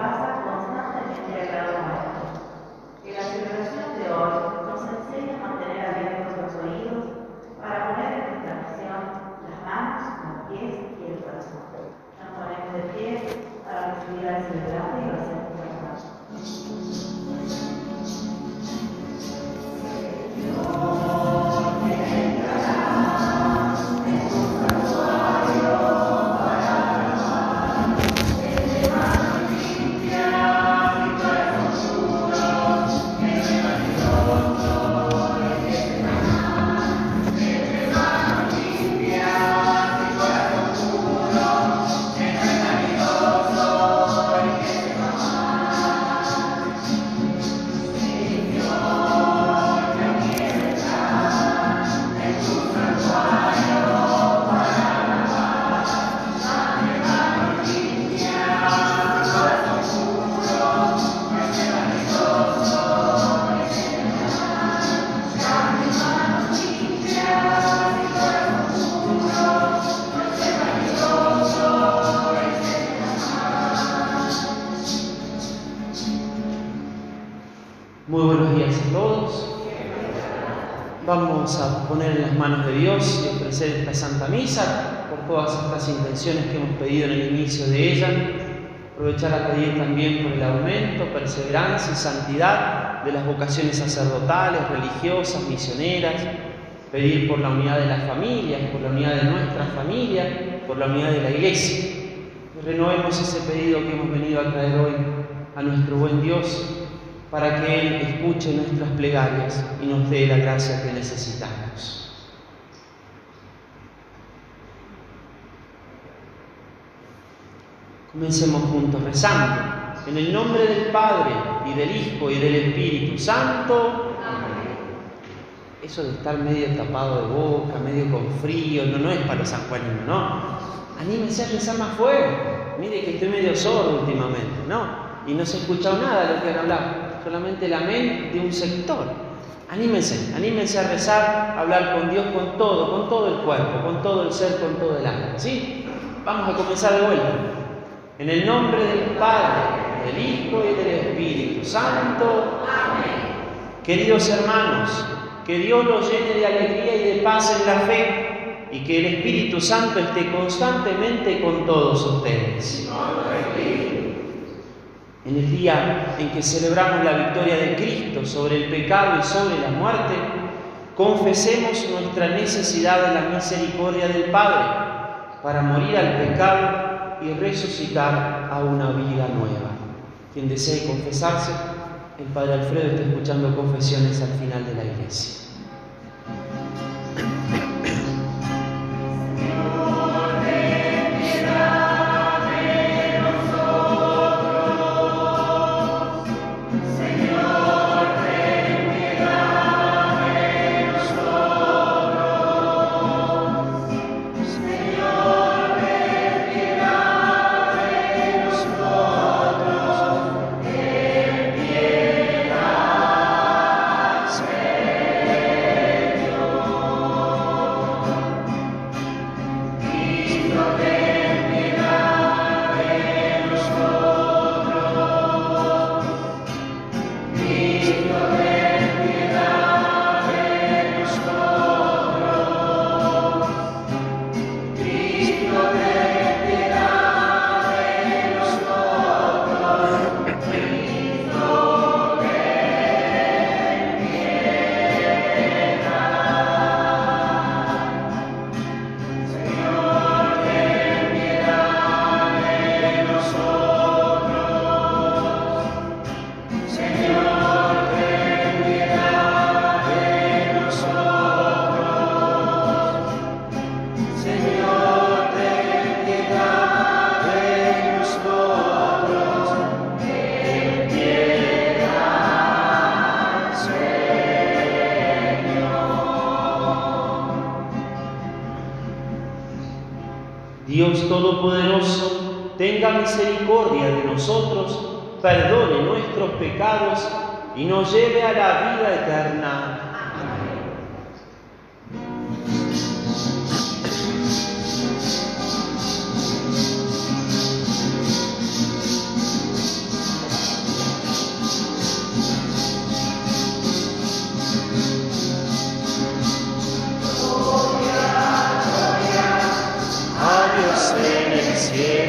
pasa constantemente al lado nuestro. Que la celebración de hoy que hemos pedido en el inicio de ella. Aprovechar a pedir también por el aumento, perseverancia y santidad de las vocaciones sacerdotales, religiosas, misioneras. Pedir por la unidad de las familias, por la unidad de nuestras familias, por la unidad de la Iglesia. Renovemos ese pedido que hemos venido a traer hoy a nuestro buen Dios para que Él escuche nuestras plegarias y nos dé la gracia que necesitamos. Comencemos juntos rezando. En el nombre del Padre y del Hijo y del Espíritu Santo. Eso de estar medio tapado de boca, medio con frío, no, no es para los sanjuaninos, no. Anímense a rezar más fuerte. Mire que estoy medio sordo últimamente, ¿no? Y no se ha escuchado nada de lo que han hablado solamente el amén de un sector. Anímense, anímense a rezar, a hablar con Dios con todo, con todo el cuerpo, con todo el ser, con todo el alma. ¿Sí? Vamos a comenzar de vuelta. En el nombre del Padre, del Hijo y del Espíritu Santo. Amén. Queridos hermanos, que Dios los llene de alegría y de paz en la fe y que el Espíritu Santo esté constantemente con todos ustedes. En el día en que celebramos la victoria de Cristo sobre el pecado y sobre la muerte, confesemos nuestra necesidad de la misericordia del Padre para morir al pecado y resucitar a una vida nueva. Quien desee confesarse, el Padre Alfredo está escuchando confesiones al final de la iglesia.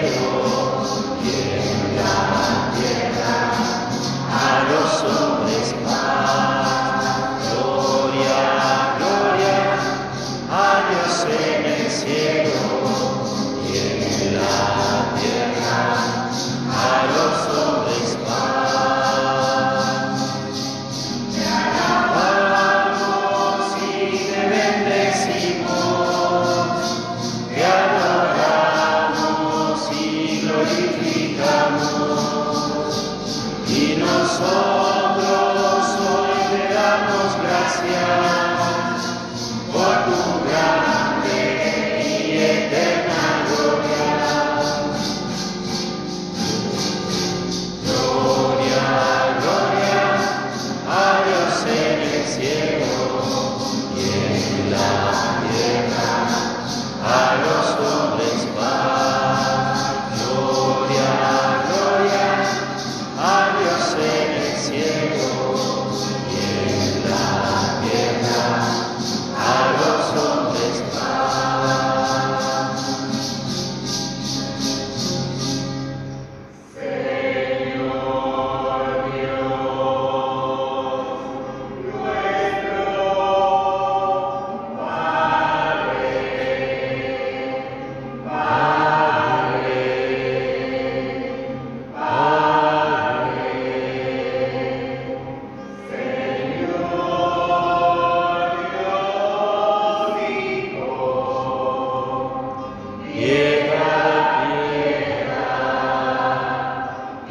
Jesús, quien.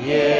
Yeah.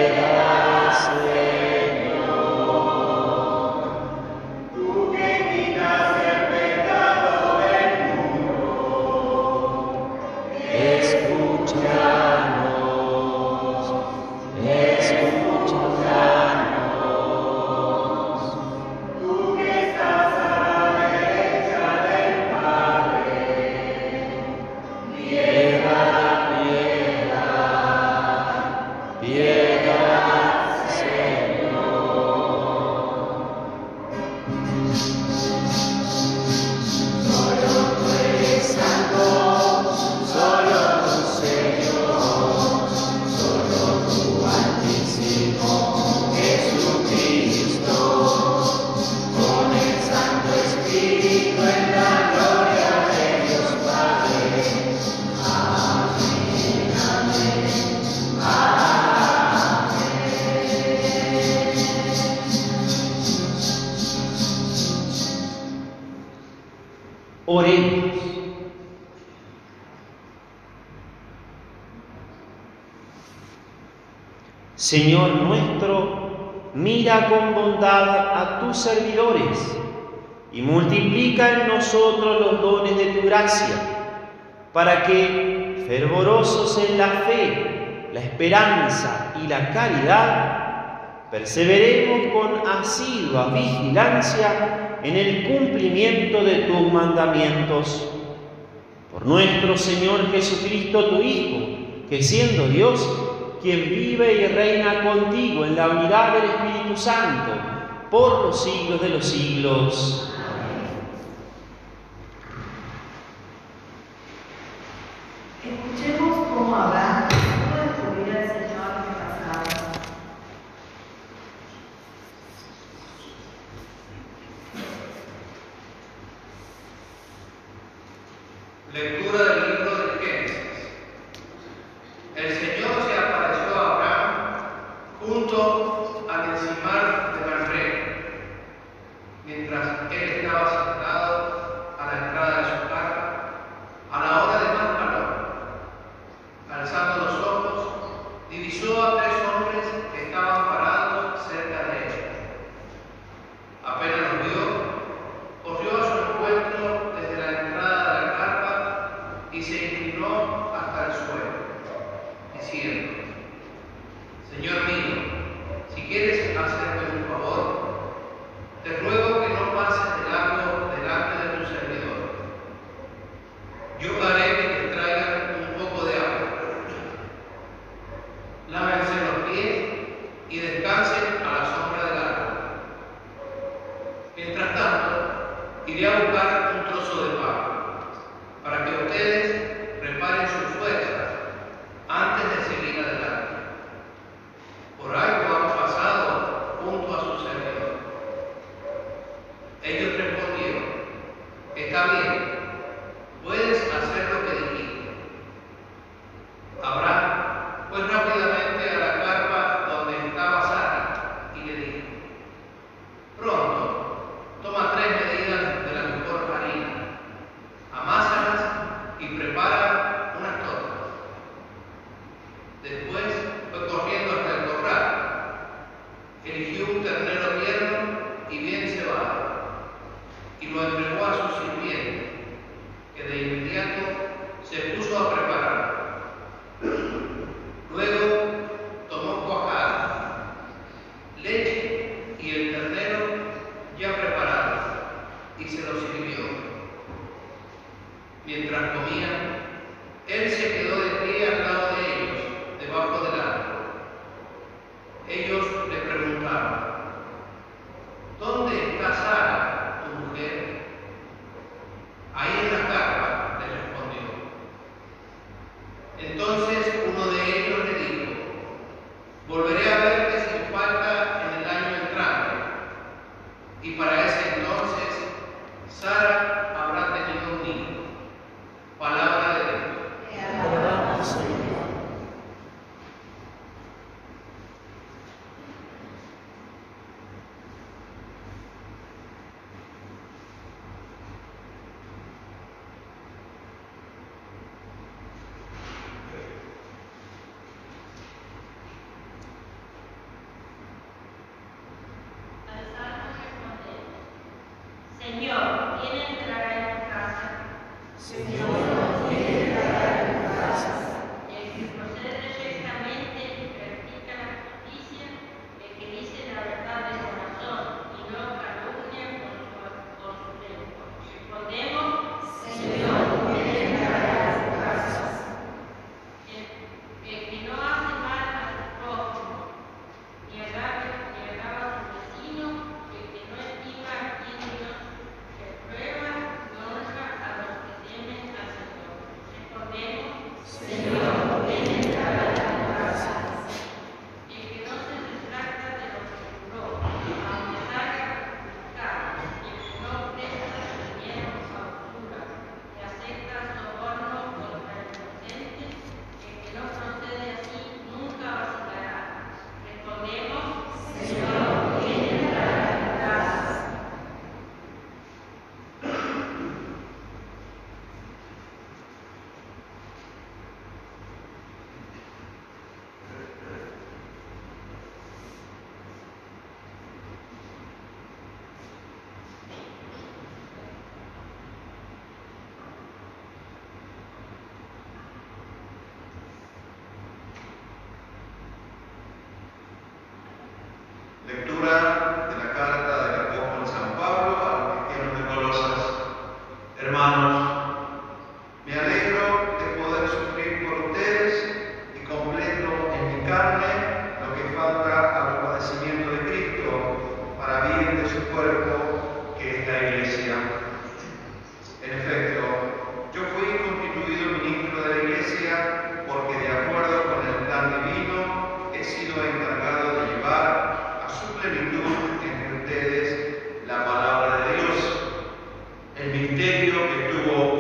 Servidores y multiplica en nosotros los dones de tu gracia, para que, fervorosos en la fe, la esperanza y la caridad, perseveremos con asidua vigilancia en el cumplimiento de tus mandamientos. Por nuestro Señor Jesucristo, tu Hijo, que siendo Dios, quien vive y reina contigo en la unidad del Espíritu Santo, por los siglos de los siglos. into what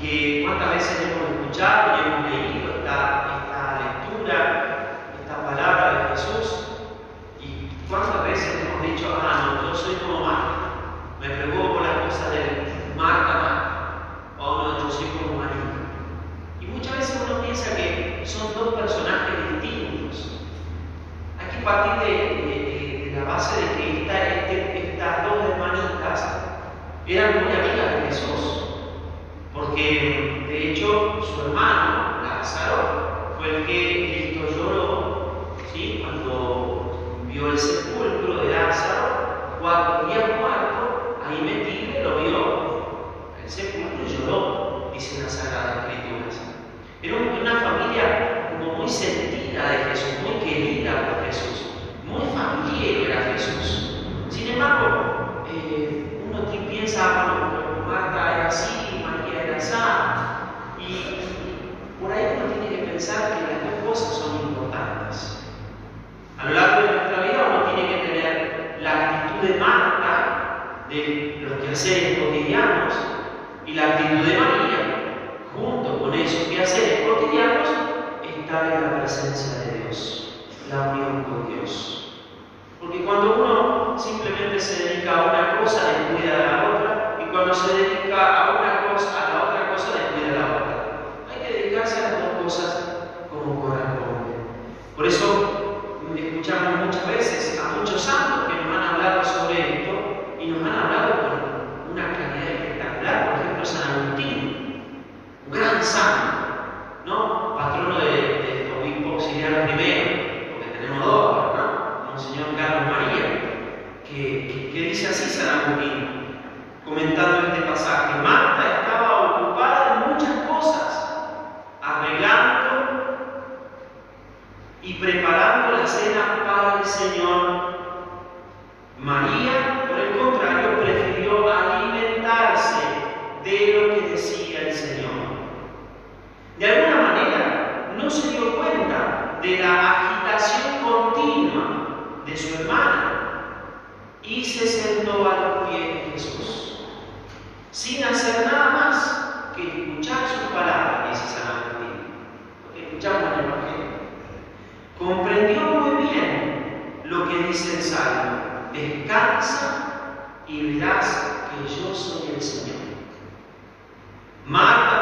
Sin embargo, dice así San Agustín, comentando este pasaje. Marta estaba ocupada en muchas cosas, arreglando y preparando la cena para el Señor. María, por el contrario, prefirió alimentarse de lo que decía el Señor. De alguna manera, no se dio cuenta de la agitación continua de su hermana se sentó a los pies de Jesús, sin hacer nada más que escuchar sus palabras precisamente, lo que escuchamos el Evangelio. Comprendió muy bien lo que dice el Salmo, descansa y verás que yo soy el Señor. Marta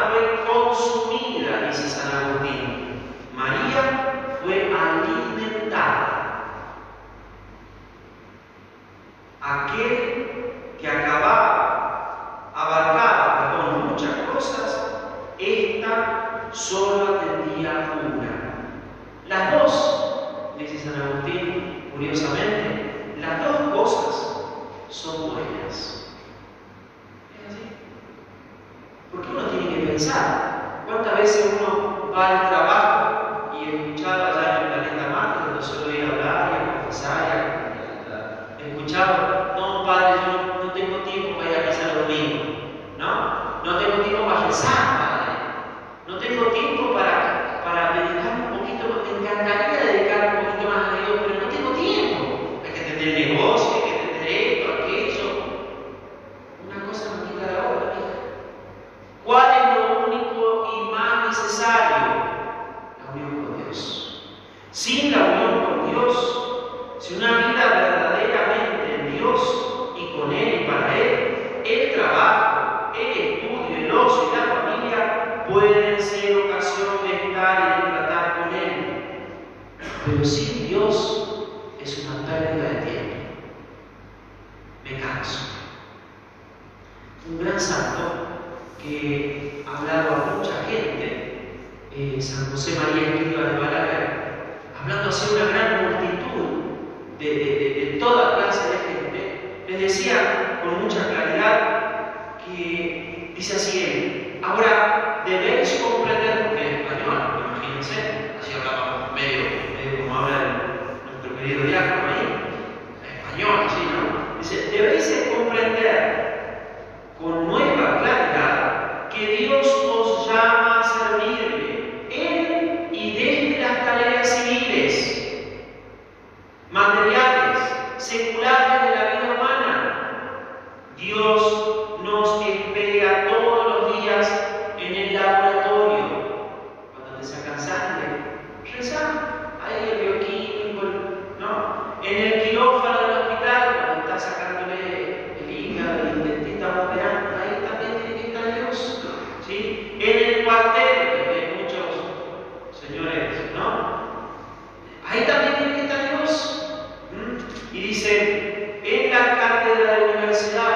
said, no,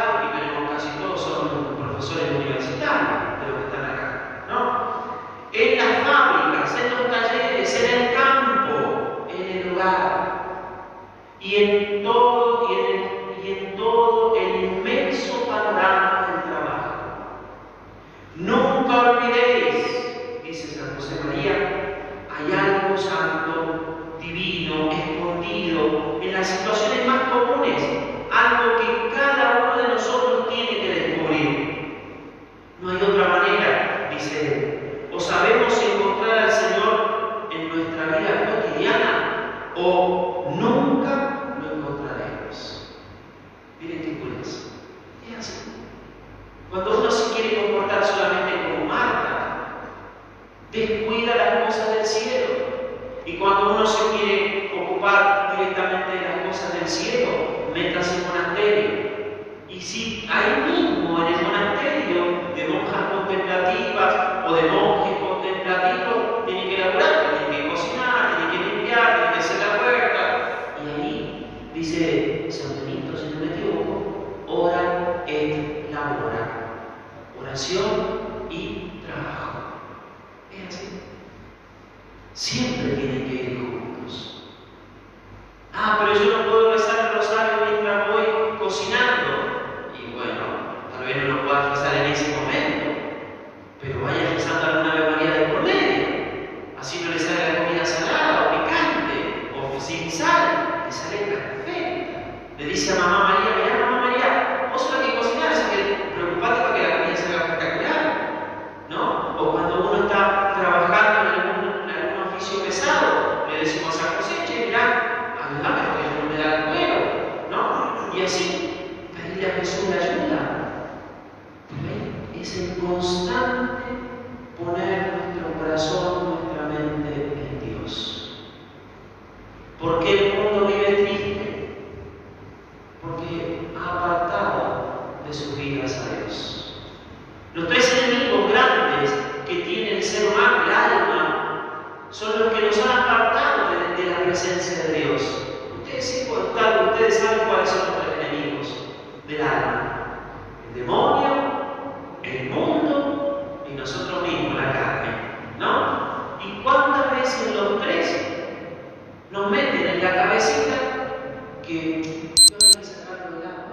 Le dice a mamá María, mira mamá María, vos sos la que cocinar, así que preocupate para que la comida salga espectacular. ¿No? O cuando uno está trabajando en algún, en algún oficio pesado, le decimos a José, che, mirá, ayúdame porque no me da el cuero, ¿no? Y así, pedirle a Jesús la ayuda. ¿Ven? Es el constante poner nuestro corazón, nuestra mente en Dios. ¿Por qué el mundo vive triste? Porque ha apartado de sus vidas a Dios. Los tres enemigos grandes que tiene el ser humano, el alma, son los que nos han apartado de, de la presencia de Dios. Ustedes, sí, tal, ustedes saben cuáles son los tres enemigos del alma. El demonio, el mundo y nosotros mismos, la carne. ¿No? ¿Y cuántas veces los tres nos meten en la cabecita que Dios hay que sacarlo del alma?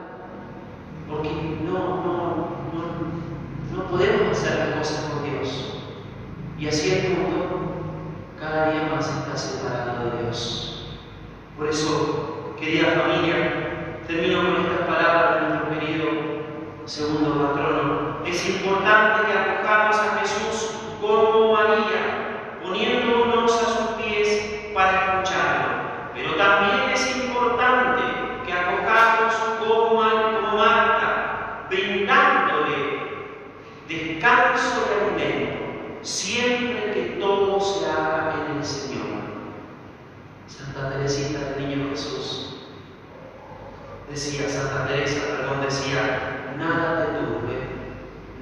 Porque no, no, no, no podemos hacer las cosas por Dios. Y así el mundo cada día más está separado de Dios. Por eso, querida familia, termino con estas palabras de nuestro querido segundo patrono. Es importante que acojamos a Jesús como María, poniéndonos a sus pies para escucharlo. Pero también es importante que acojamos como, como Marta, brindándole descanso y alimento, siempre que todo se haga en el Señor. Santa Teresita del Niño Jesús decía, Santa Teresa, perdón, decía, nada te turbe,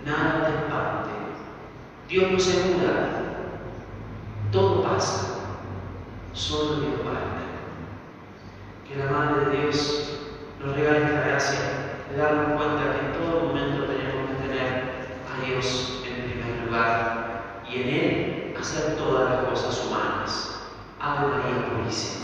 nada te espante. Dios no se muda, todo pasa, solo Dios parte. Que la Madre de Dios nos regale esta gracia de darnos cuenta que en todo momento tenemos que tener a Dios en primer lugar y en Él hacer todas las cosas humanas. Ave María Purísima.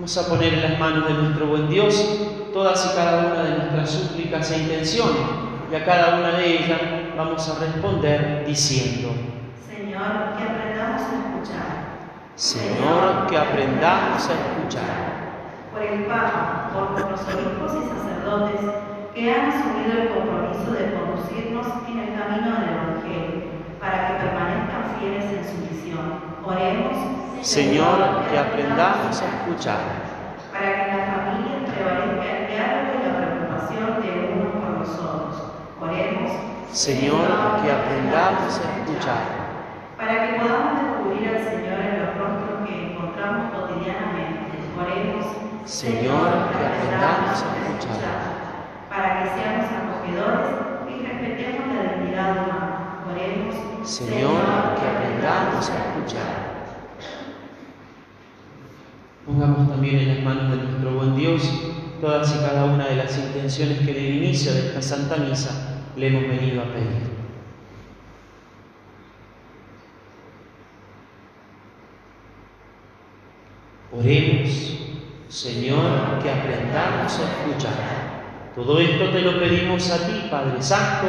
Vamos a poner en las manos de nuestro buen Dios todas y cada una de nuestras súplicas e intenciones y a cada una de ellas vamos a responder diciendo, Señor, que aprendamos a escuchar. Señor, que aprendamos a escuchar. Por el Papa, por los obispos y sacerdotes que han asumido el compromiso de conducirnos en el camino del Evangelio, para que permanezcan fieles en su. Oremos. Señor, que aprendamos a escuchar. Para que la familia prevalezca el diálogo y la preocupación de unos por los otros. Oremos. Señor, que aprendamos a escuchar. Para que podamos descubrir al Señor en los rostros que encontramos cotidianamente. Oremos. Señor, que aprendamos a escuchar. Para que seamos acogedores y respetemos la dignidad humana. Señor, que aprendamos a escuchar. Pongamos también en las manos de nuestro buen Dios todas y cada una de las intenciones que en inicio de esta Santa Misa le hemos venido a pedir. Oremos, Señor, que aprendamos a escuchar. Todo esto te lo pedimos a ti, Padre Santo,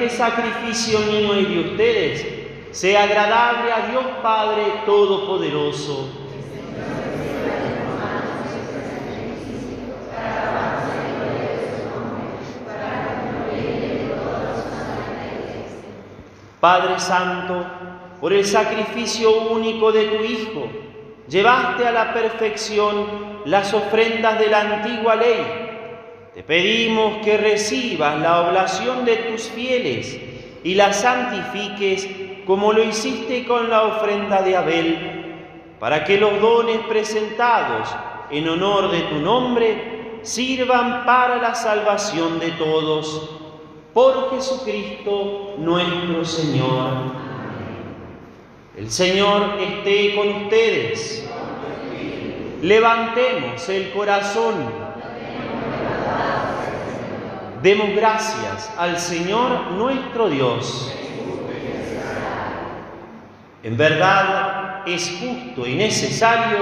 Este sacrificio mío y de ustedes sea agradable a Dios Padre Todopoderoso. Padre Santo, por el sacrificio único de tu Hijo, llevaste a la perfección las ofrendas de la antigua ley. Te pedimos que recibas la oblación de tus fieles y la santifiques como lo hiciste con la ofrenda de Abel, para que los dones presentados en honor de tu nombre sirvan para la salvación de todos. Por Jesucristo nuestro Señor. El Señor esté con ustedes. Levantemos el corazón. Demos gracias al Señor nuestro Dios. En verdad es justo y necesario,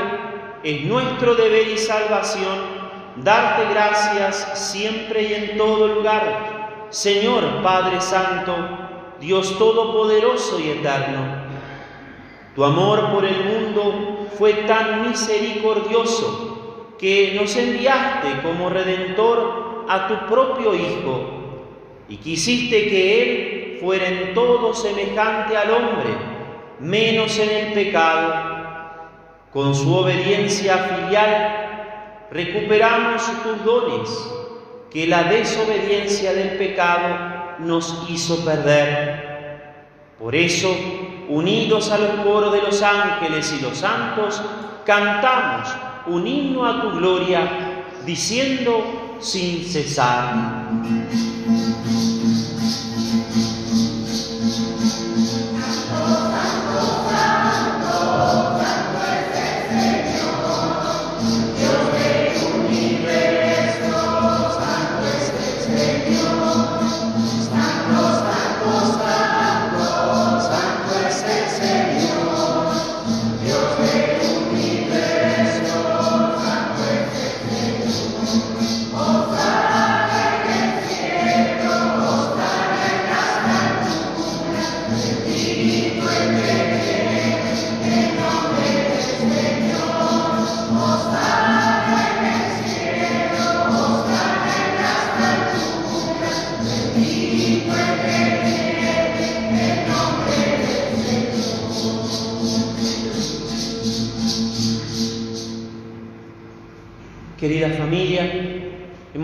es nuestro deber y salvación darte gracias siempre y en todo lugar Señor Padre Santo, Dios Todopoderoso y Eterno, tu amor por el mundo fue tan misericordioso que nos enviaste como redentor a tu propio Hijo y quisiste que Él fuera en todo semejante al hombre, menos en el pecado. Con su obediencia filial recuperamos tus dones que la desobediencia del pecado nos hizo perder. Por eso, unidos a los coros de los ángeles y los santos, cantamos un himno a tu gloria, diciendo sin cesar.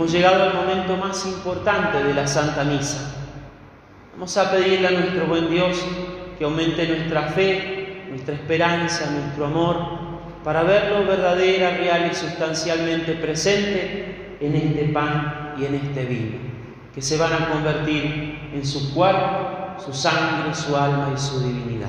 Hemos llegado al momento más importante de la Santa Misa. Vamos a pedirle a nuestro buen Dios que aumente nuestra fe, nuestra esperanza, nuestro amor, para verlo verdadera, real y sustancialmente presente en este pan y en este vino, que se van a convertir en su cuerpo, su sangre, su alma y su divinidad.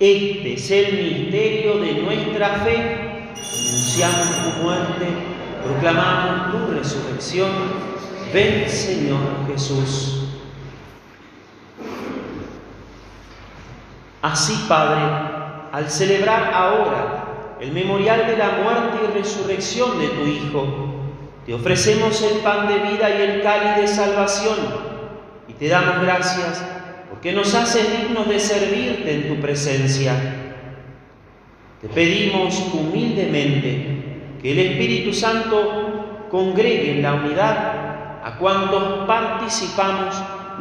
Este es el misterio de nuestra fe. Anunciamos tu muerte, proclamamos tu resurrección. Ven, Señor Jesús. Así, Padre, al celebrar ahora el memorial de la muerte y resurrección de tu Hijo, te ofrecemos el pan de vida y el cáliz de salvación y te damos gracias porque nos hace dignos de servirte en tu presencia. Te pedimos humildemente que el Espíritu Santo congregue en la unidad a cuantos participamos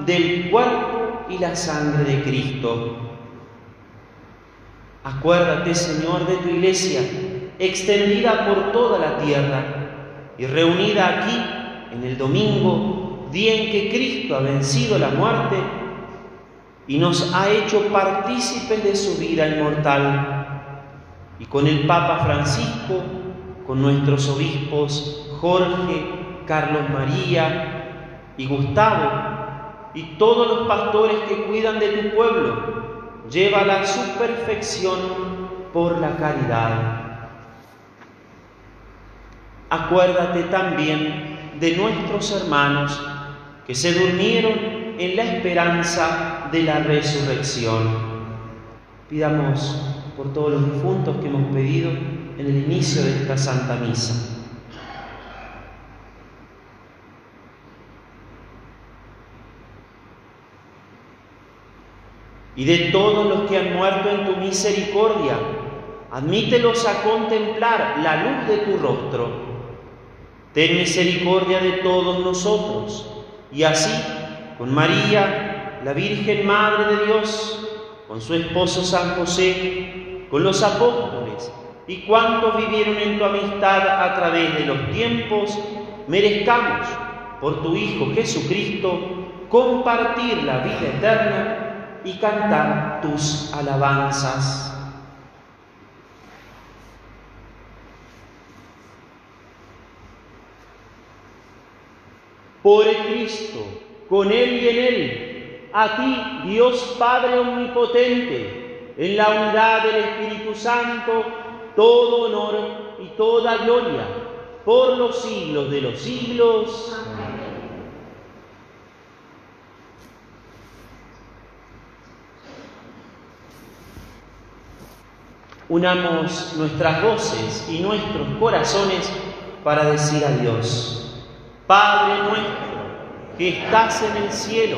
del cuerpo y la sangre de Cristo. Acuérdate, Señor, de tu iglesia, extendida por toda la tierra y reunida aquí en el domingo, día en que Cristo ha vencido la muerte y nos ha hecho partícipes de su vida inmortal. Y con el Papa Francisco, con nuestros obispos Jorge, Carlos María y Gustavo, y todos los pastores que cuidan de tu pueblo, llévala a su perfección por la caridad. Acuérdate también de nuestros hermanos que se durmieron en la esperanza de la resurrección. Pidamos por todos los difuntos que hemos pedido en el inicio de esta Santa Misa. Y de todos los que han muerto en tu misericordia, admítelos a contemplar la luz de tu rostro. Ten misericordia de todos nosotros. Y así, con María, la Virgen Madre de Dios, con su esposo San José, con los apóstoles y cuantos vivieron en tu amistad a través de los tiempos, merezcamos, por tu Hijo Jesucristo, compartir la vida eterna y cantar tus alabanzas. Por el Cristo, con Él y en Él, a ti, Dios Padre Omnipotente, en la unidad del Espíritu Santo, todo honor y toda gloria por los siglos de los siglos. Unamos nuestras voces y nuestros corazones para decir a Dios, Padre nuestro que estás en el cielo,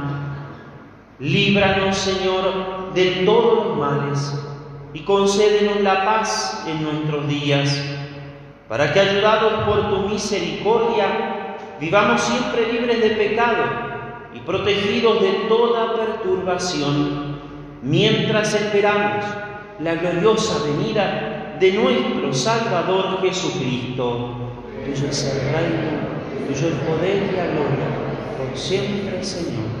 Líbranos, Señor, de todos los males y concédenos la paz en nuestros días, para que, ayudados por tu misericordia, vivamos siempre libres de pecado y protegidos de toda perturbación mientras esperamos la gloriosa venida de nuestro Salvador Jesucristo. Tuyo es el reino, tuyo el poder y la gloria, por siempre, Señor.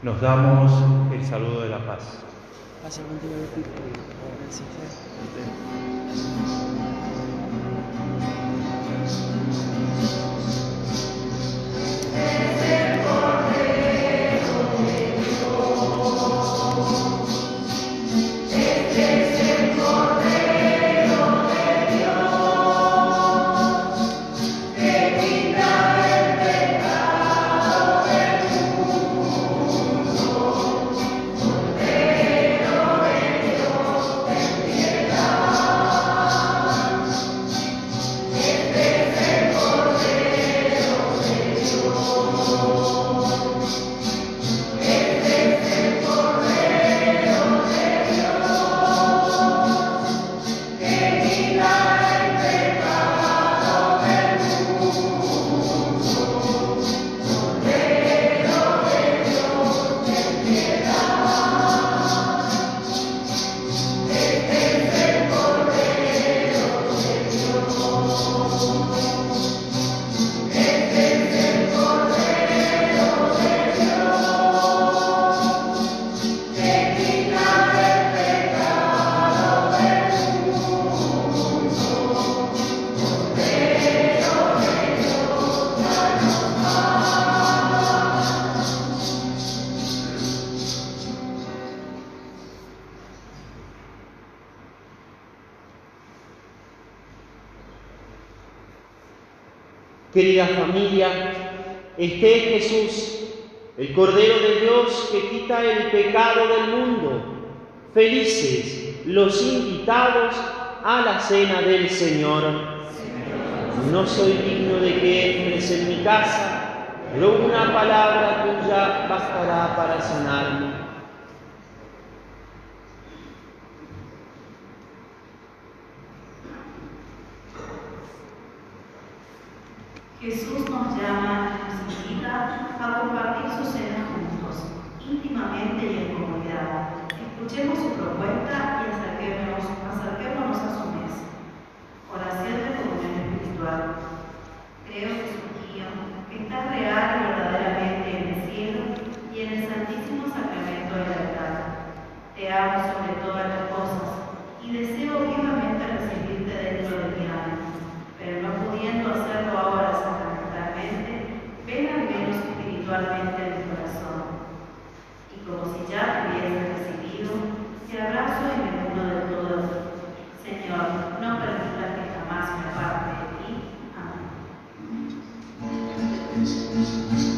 Nos damos el saludo de la paz. Querida este es Jesús, el Cordero de Dios que quita el pecado del mundo. Felices los invitados a la cena del Señor. No soy digno de que entres en mi casa, pero una palabra tuya bastará para sanarme. Jesús nos llama, nos invita a compartir su cena juntos, íntimamente y en comunidad. Escuchemos su propuesta y acerquémonos, acerquémonos a su mesa. Oración de comunión espiritual. Creo, Jesús mío, que estás real y verdaderamente en el cielo y en el santísimo sacramento del altar. Te amo sobre todas las cosas y deseo vivamente recibirte dentro de mi alma, pero no pudiendo hacerlo ahora sacramentalmente, ven al menos espiritualmente en mi corazón. Y como si ya te hubiese recibido, te abrazo y me uno de todo a. Señor, no permitas que jamás me aparte de ti. Amén.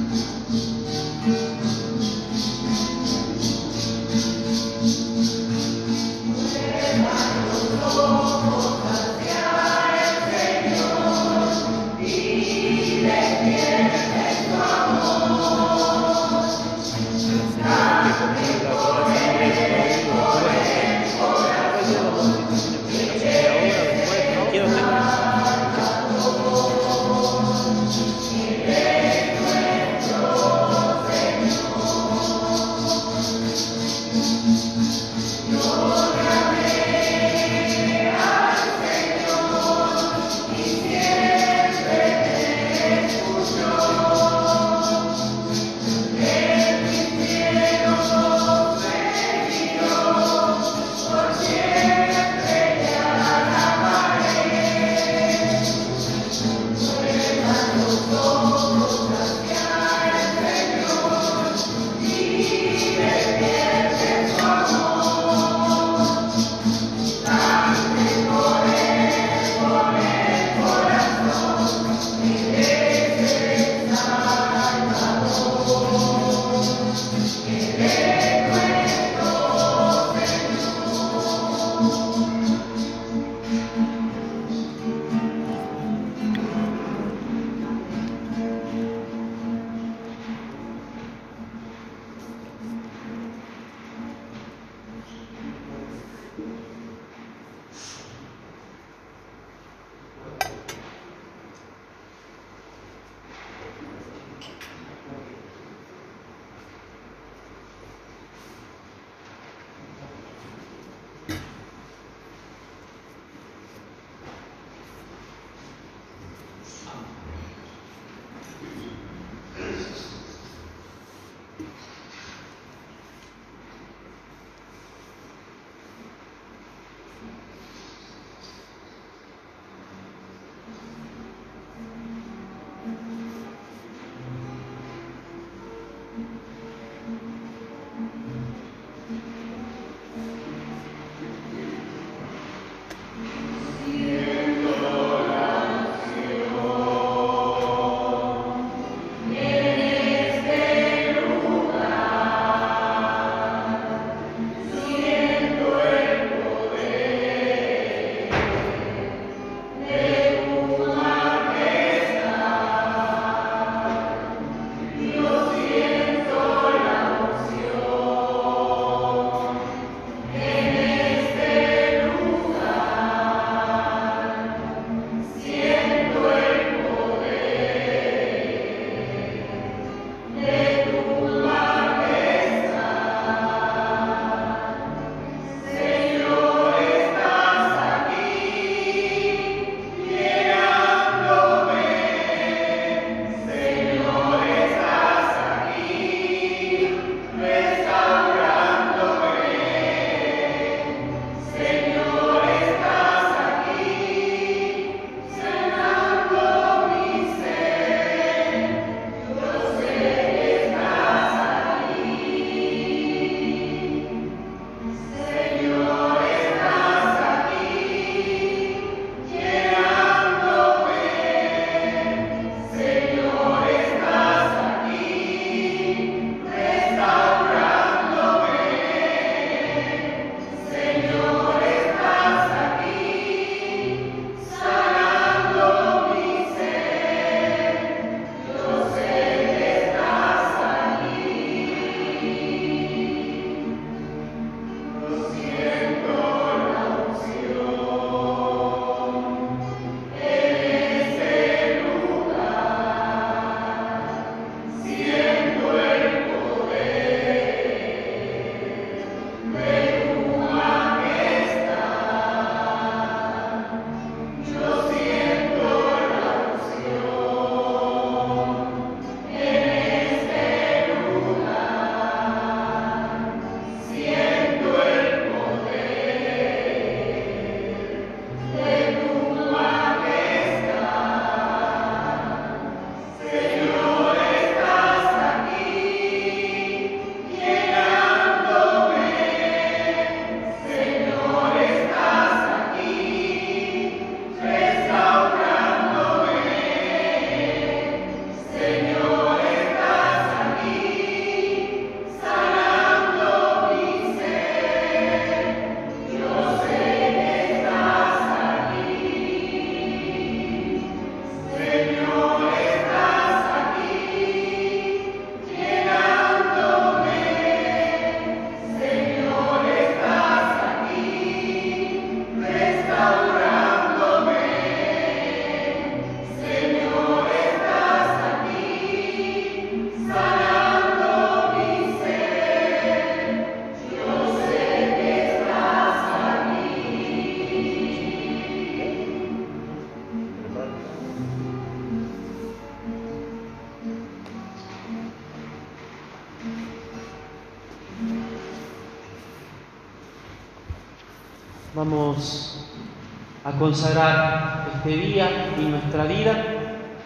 A consagrar este día y nuestra vida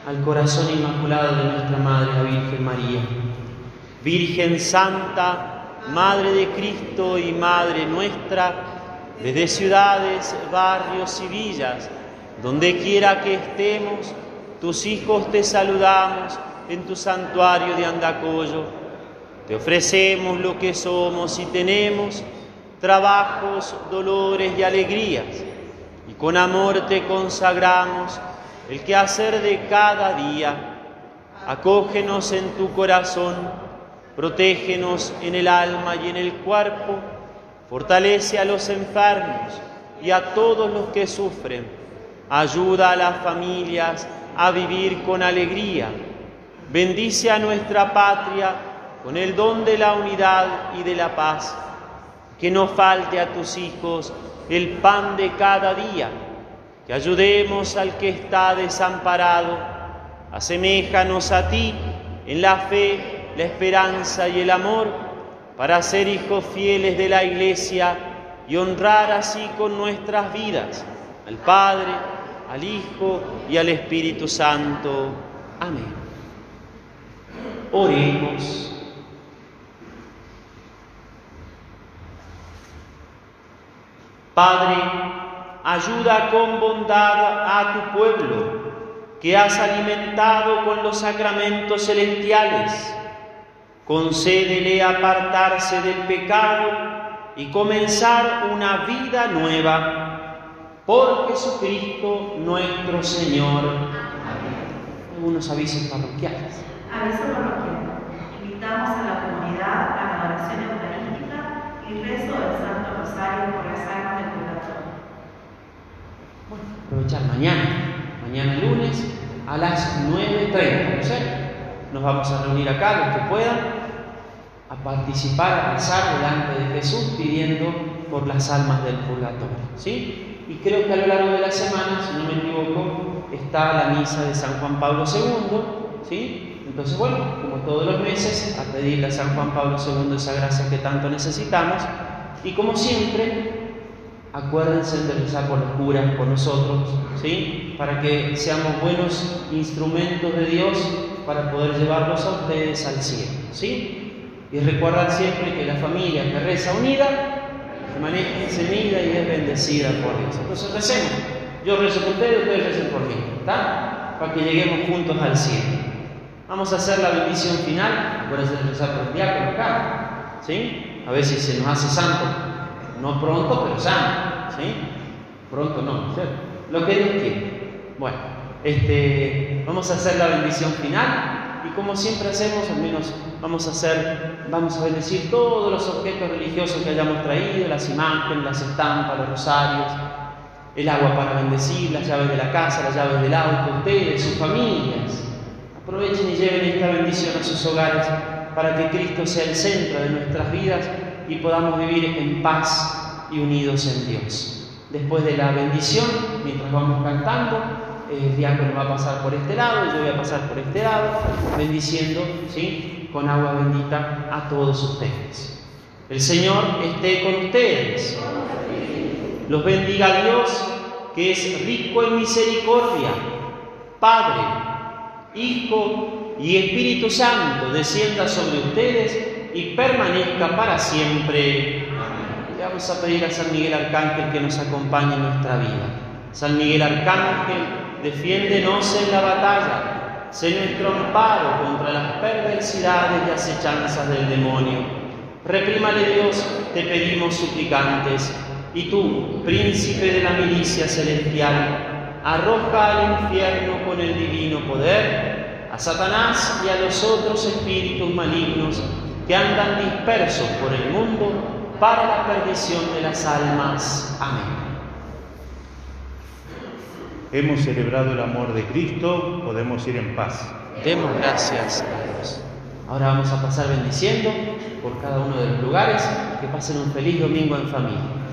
al corazón inmaculado de nuestra Madre, la Virgen María. Virgen Santa, Madre de Cristo y Madre nuestra, desde ciudades, barrios y villas, donde quiera que estemos, tus hijos te saludamos en tu santuario de Andacollo. Te ofrecemos lo que somos y tenemos, trabajos, dolores y alegrías, y con amor te consagramos el quehacer de cada día. Acógenos en tu corazón, protégenos en el alma y en el cuerpo, fortalece a los enfermos y a todos los que sufren, ayuda a las familias a vivir con alegría, bendice a nuestra patria con el don de la unidad y de la paz, que no falte a tus hijos el pan de cada día, que ayudemos al que está desamparado, aseméjanos a ti en la fe, la esperanza y el amor, para ser hijos fieles de la Iglesia y honrar así con nuestras vidas al Padre, al Hijo y al Espíritu Santo. Amén. Oremos. Padre, ayuda con bondad a tu pueblo, que has alimentado con los sacramentos celestiales. Concédele apartarse del pecado y comenzar una vida nueva. Por Jesucristo nuestro Señor. Algunos avisos parroquiales. Aviso parroquial. Invitamos a la comunidad a la oración eucarística y rezo del Santo Rosario por las almas del purgatorio. Bueno, aprovechar mañana, mañana lunes a las 9.30, ¿no sé? Nos vamos a reunir acá, los que puedan, a participar, a rezar delante de Jesús pidiendo por las almas del purgatorio, ¿sí? Y creo que a lo largo de la semana, si no me equivoco, está la misa de San Juan Pablo II, ¿sí? Entonces, bueno, como todos los meses, a pedirle a San Juan Pablo II esa gracia que tanto necesitamos. Y como siempre, acuérdense de rezar por los curas, por nosotros, ¿sí? Para que seamos buenos instrumentos de Dios para poder llevarlos a ustedes al cielo, ¿sí? Y recuerdan siempre que la familia que reza unida se unida y es bendecida por Dios. Entonces recemos. Yo rezo por ustedes, ustedes recen por mí, ¿está? Para que lleguemos juntos al cielo. Vamos a hacer la bendición final. Acuérdense de rezar por el diácono acá, ¿sí? A si se nos hace santo. No pronto, pero santo, ¿sí? Pronto no, ¿cierto? Lo que Dios quiere. Bueno, este, vamos a hacer la bendición final y como siempre hacemos, al menos vamos a hacer, vamos a bendecir todos los objetos religiosos que hayamos traído, las imágenes, las estampas, los rosarios, el agua para bendecir, las llaves de la casa, las llaves del auto, ustedes, sus familias. Aprovechen y lleven esta bendición a sus hogares para que Cristo sea el centro de nuestras vidas y podamos vivir en paz y unidos en Dios. Después de la bendición, mientras vamos cantando, el diácono va a pasar por este lado, yo voy a pasar por este lado, bendiciendo, ¿sí? Con agua bendita a todos ustedes. El Señor esté con ustedes. Los bendiga Dios, que es rico en misericordia. Padre, Hijo y Espíritu Santo, descienda sobre ustedes y permanezca para siempre. Vamos a pedir a San Miguel Arcángel que nos acompañe en nuestra vida. San Miguel Arcángel, defiéndenos en la batalla, sé nuestro amparo contra las perversidades y acechanzas del demonio. Reprímale Dios, te pedimos suplicantes, y tú, príncipe de la milicia celestial, arroja al infierno con el divino poder a Satanás y a los otros espíritus malignos que andan dispersos por el mundo para la perdición de las almas. Amén. Hemos celebrado el amor de Cristo, podemos ir en paz. Demos gracias a Dios. Ahora vamos a pasar bendiciendo por cada uno de los lugares. Que pasen un feliz domingo en familia.